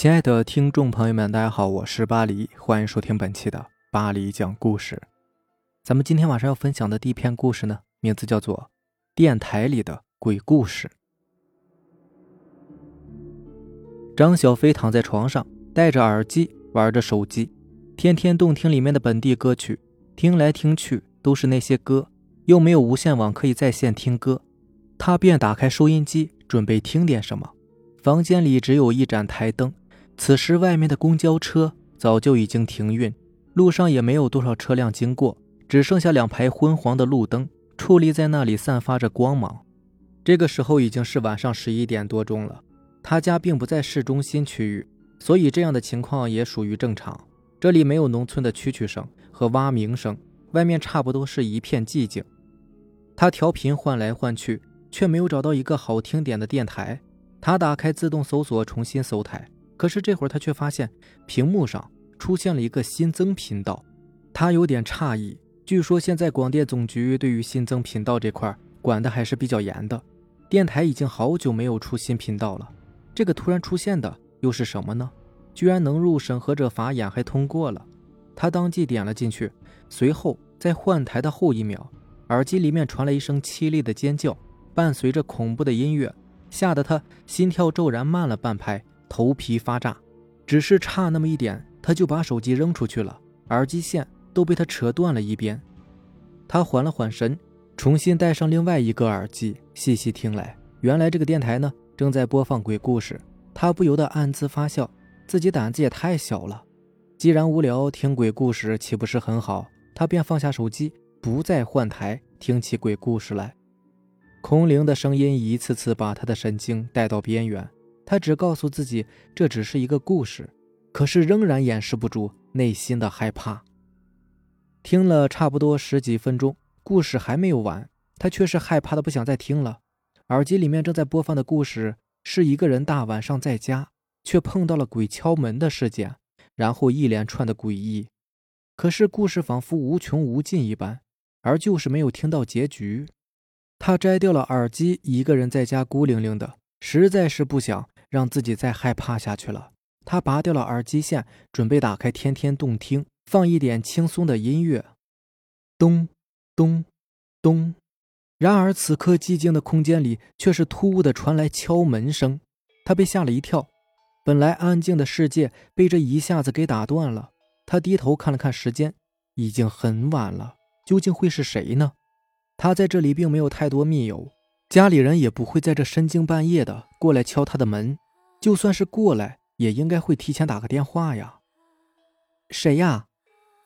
亲爱的听众朋友们，大家好，我是巴黎，欢迎收听本期的巴黎讲故事。咱们今天晚上要分享的第一篇故事呢，名字叫做《电台里的鬼故事》。张小飞躺在床上，戴着耳机玩着手机，天天动听里面的本地歌曲，听来听去都是那些歌，又没有无线网可以在线听歌，他便打开收音机，准备听点什么。房间里只有一盏台灯。此时，外面的公交车早就已经停运，路上也没有多少车辆经过，只剩下两排昏黄的路灯矗立在那里，散发着光芒。这个时候已经是晚上十一点多钟了。他家并不在市中心区域，所以这样的情况也属于正常。这里没有农村的蛐蛐声和蛙鸣声，外面差不多是一片寂静。他调频换来换去，却没有找到一个好听点的电台。他打开自动搜索，重新搜台。可是这会儿他却发现屏幕上出现了一个新增频道，他有点诧异。据说现在广电总局对于新增频道这块管的还是比较严的，电台已经好久没有出新频道了。这个突然出现的又是什么呢？居然能入审核者法眼，还通过了。他当即点了进去，随后在换台的后一秒，耳机里面传来一声凄厉的尖叫，伴随着恐怖的音乐，吓得他心跳骤然慢了半拍。头皮发炸，只是差那么一点，他就把手机扔出去了，耳机线都被他扯断了一边。他缓了缓神，重新戴上另外一个耳机，细细听来，原来这个电台呢正在播放鬼故事。他不由得暗自发笑，自己胆子也太小了。既然无聊，听鬼故事岂不是很好？他便放下手机，不再换台，听起鬼故事来。空灵的声音一次次把他的神经带到边缘。他只告诉自己这只是一个故事，可是仍然掩饰不住内心的害怕。听了差不多十几分钟，故事还没有完，他却是害怕的不想再听了。耳机里面正在播放的故事是一个人大晚上在家，却碰到了鬼敲门的事件，然后一连串的诡异。可是故事仿佛无穷无尽一般，而就是没有听到结局。他摘掉了耳机，一个人在家孤零零的，实在是不想。让自己再害怕下去了。他拔掉了耳机线，准备打开天天动听，放一点轻松的音乐。咚，咚，咚。然而此刻寂静的空间里，却是突兀的传来敲门声。他被吓了一跳，本来安静的世界被这一下子给打断了。他低头看了看时间，已经很晚了。究竟会是谁呢？他在这里并没有太多密友。家里人也不会在这深更半夜的过来敲他的门，就算是过来，也应该会提前打个电话呀。谁呀？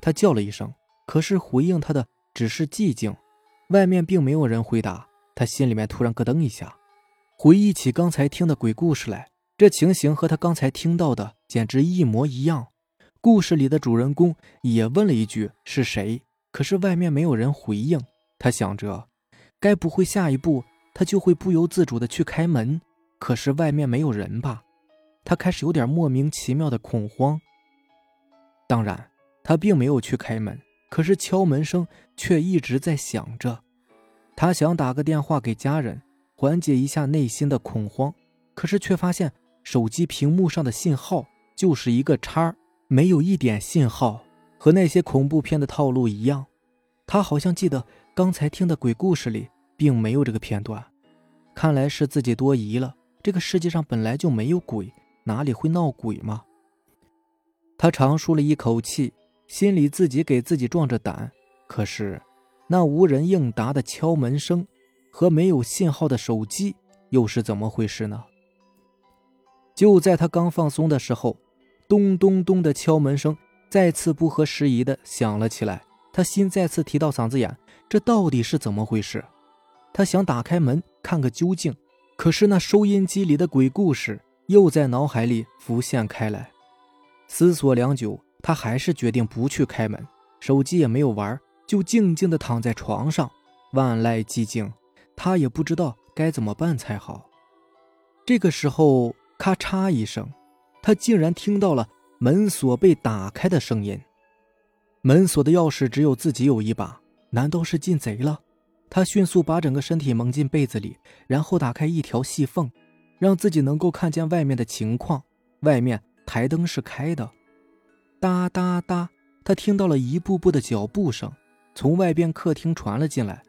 他叫了一声，可是回应他的只是寂静，外面并没有人回答。他心里面突然咯噔一下，回忆起刚才听的鬼故事来，这情形和他刚才听到的简直一模一样。故事里的主人公也问了一句是谁，可是外面没有人回应。他想着，该不会下一步？他就会不由自主的去开门，可是外面没有人吧？他开始有点莫名其妙的恐慌。当然，他并没有去开门，可是敲门声却一直在响着。他想打个电话给家人，缓解一下内心的恐慌，可是却发现手机屏幕上的信号就是一个叉，没有一点信号，和那些恐怖片的套路一样。他好像记得刚才听的鬼故事里。并没有这个片段，看来是自己多疑了。这个世界上本来就没有鬼，哪里会闹鬼吗？他长舒了一口气，心里自己给自己壮着胆。可是，那无人应答的敲门声和没有信号的手机又是怎么回事呢？就在他刚放松的时候，咚咚咚的敲门声再次不合时宜的响了起来。他心再次提到嗓子眼，这到底是怎么回事？他想打开门看个究竟，可是那收音机里的鬼故事又在脑海里浮现开来。思索良久，他还是决定不去开门，手机也没有玩，就静静地躺在床上。万籁寂静，他也不知道该怎么办才好。这个时候，咔嚓一声，他竟然听到了门锁被打开的声音。门锁的钥匙只有自己有一把，难道是进贼了？他迅速把整个身体蒙进被子里，然后打开一条细缝，让自己能够看见外面的情况。外面台灯是开的。哒哒哒，他听到了一步步的脚步声从外边客厅传了进来，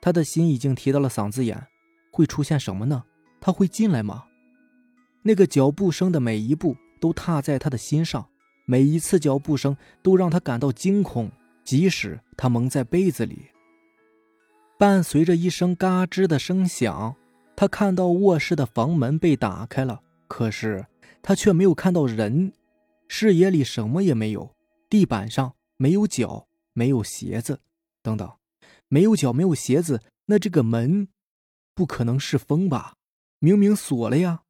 他的心已经提到了嗓子眼。会出现什么呢？他会进来吗？那个脚步声的每一步都踏在他的心上，每一次脚步声都让他感到惊恐，即使他蒙在被子里。伴随着一声嘎吱的声响，他看到卧室的房门被打开了，可是他却没有看到人，视野里什么也没有，地板上没有脚，没有鞋子，等等，没有脚，没有鞋子，那这个门不可能是风吧？明明锁了呀！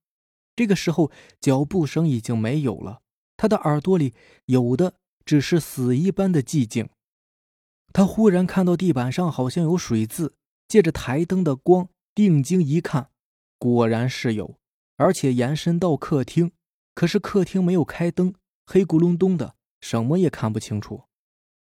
这个时候，脚步声已经没有了，他的耳朵里有的只是死一般的寂静。他忽然看到地板上好像有水渍，借着台灯的光定睛一看，果然是有，而且延伸到客厅。可是客厅没有开灯，黑咕隆咚的，什么也看不清楚。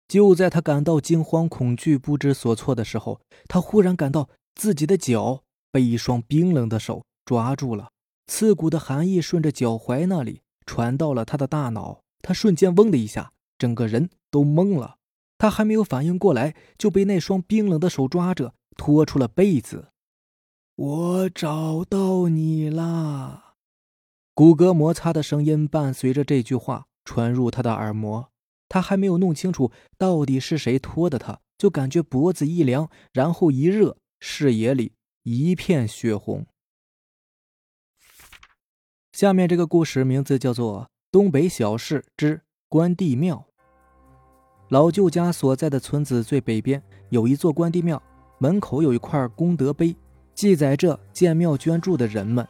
就在他感到惊慌恐惧、不知所措的时候，他忽然感到自己的脚被一双冰冷的手抓住了，刺骨的寒意顺着脚踝那里传到了他的大脑。他瞬间嗡的一下，整个人都懵了。他还没有反应过来，就被那双冰冷的手抓着，拖出了被子。我找到你啦！骨骼摩擦的声音伴随着这句话传入他的耳膜。他还没有弄清楚到底是谁拖的他，就感觉脖子一凉，然后一热，视野里一片血红。下面这个故事名字叫做《东北小事之关帝庙》。老舅家所在的村子最北边有一座关帝庙，门口有一块功德碑，记载着建庙捐助的人们。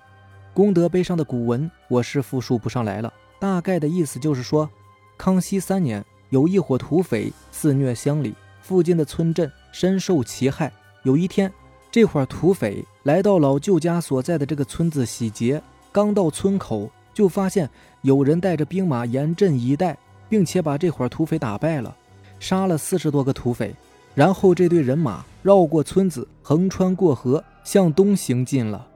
功德碑上的古文我是复述不上来了，大概的意思就是说，康熙三年有一伙土匪肆虐乡里，附近的村镇深受其害。有一天，这伙土匪来到老舅家所在的这个村子洗劫，刚到村口就发现有人带着兵马严阵以待，并且把这伙土匪打败了。杀了四十多个土匪，然后这队人马绕过村子，横穿过河，向东行进了。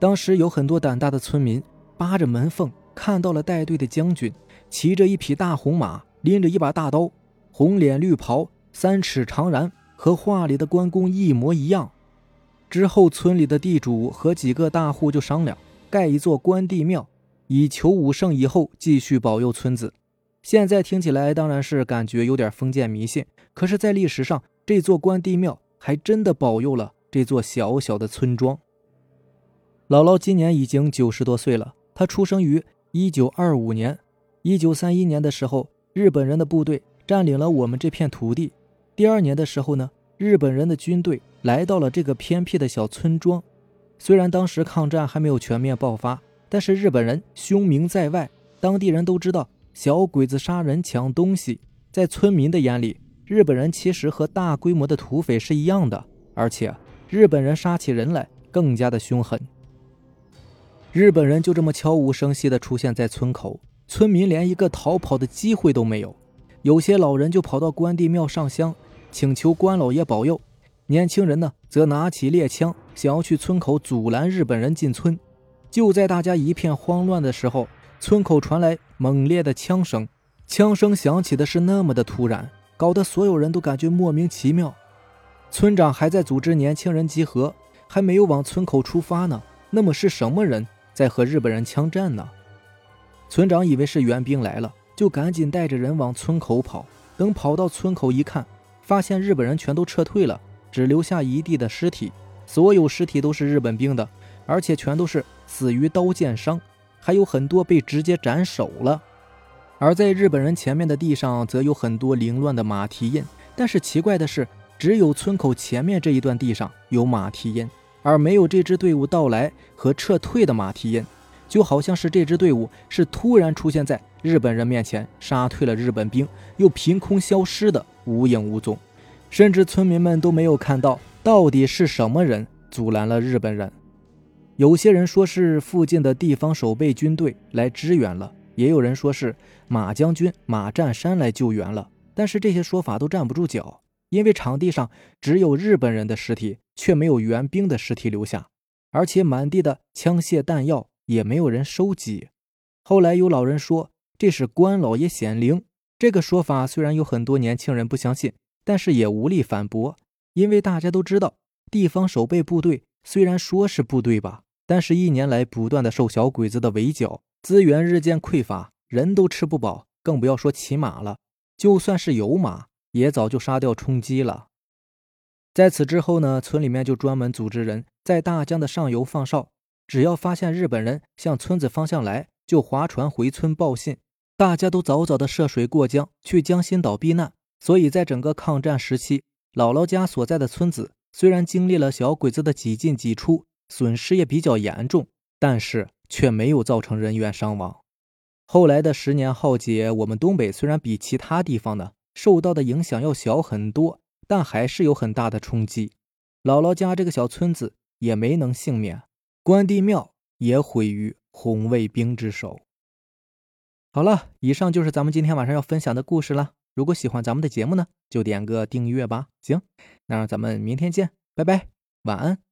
当时有很多胆大的村民扒着门缝看到了带队的将军，骑着一匹大红马，拎着一把大刀，红脸绿袍，三尺长髯，和画里的关公一模一样。之后，村里的地主和几个大户就商量盖一座关帝庙，以求武圣以后继续保佑村子。现在听起来当然是感觉有点封建迷信，可是，在历史上，这座关帝庙还真的保佑了这座小小的村庄。姥姥今年已经九十多岁了，她出生于一九二五年。一九三一年的时候，日本人的部队占领了我们这片土地。第二年的时候呢，日本人的军队来到了这个偏僻的小村庄。虽然当时抗战还没有全面爆发，但是日本人凶名在外，当地人都知道。小鬼子杀人抢东西，在村民的眼里，日本人其实和大规模的土匪是一样的，而且日本人杀起人来更加的凶狠。日本人就这么悄无声息地出现在村口，村民连一个逃跑的机会都没有。有些老人就跑到关帝庙上香，请求关老爷保佑；年轻人呢，则拿起猎枪，想要去村口阻拦日本人进村。就在大家一片慌乱的时候，村口传来猛烈的枪声，枪声响起的是那么的突然，搞得所有人都感觉莫名其妙。村长还在组织年轻人集合，还没有往村口出发呢。那么是什么人在和日本人枪战呢？村长以为是援兵来了，就赶紧带着人往村口跑。等跑到村口一看，发现日本人全都撤退了，只留下一地的尸体。所有尸体都是日本兵的，而且全都是死于刀剑伤。还有很多被直接斩首了，而在日本人前面的地上，则有很多凌乱的马蹄印。但是奇怪的是，只有村口前面这一段地上有马蹄印，而没有这支队伍到来和撤退的马蹄印，就好像是这支队伍是突然出现在日本人面前，杀退了日本兵，又凭空消失的无影无踪，甚至村民们都没有看到到底是什么人阻拦了日本人。有些人说是附近的地方守备军队来支援了，也有人说是马将军马占山来救援了。但是这些说法都站不住脚，因为场地上只有日本人的尸体，却没有援兵的尸体留下，而且满地的枪械弹药也没有人收集。后来有老人说，这是关老爷显灵。这个说法虽然有很多年轻人不相信，但是也无力反驳，因为大家都知道，地方守备部队虽然说是部队吧，但是一年来不断的受小鬼子的围剿，资源日渐匮乏，人都吃不饱，更不要说骑马了。就算是有马，也早就杀掉充饥了。在此之后呢，村里面就专门组织人在大江的上游放哨，只要发现日本人向村子方向来，就划船回村报信。大家都早早的涉水过江去江心岛避难。所以在整个抗战时期，姥姥家所在的村子虽然经历了小鬼子的几进几出，损失也比较严重，但是却没有造成人员伤亡。后来的十年浩劫，我们东北虽然比其他地方呢受到的影响要小很多。但还是有很大的冲击，姥姥家这个小村子也没能幸免，关帝庙也毁于红卫兵之手。好了，以上就是咱们今天晚上要分享的故事了。如果喜欢咱们的节目呢，就点个订阅吧。行，那让咱们明天见，拜拜，晚安。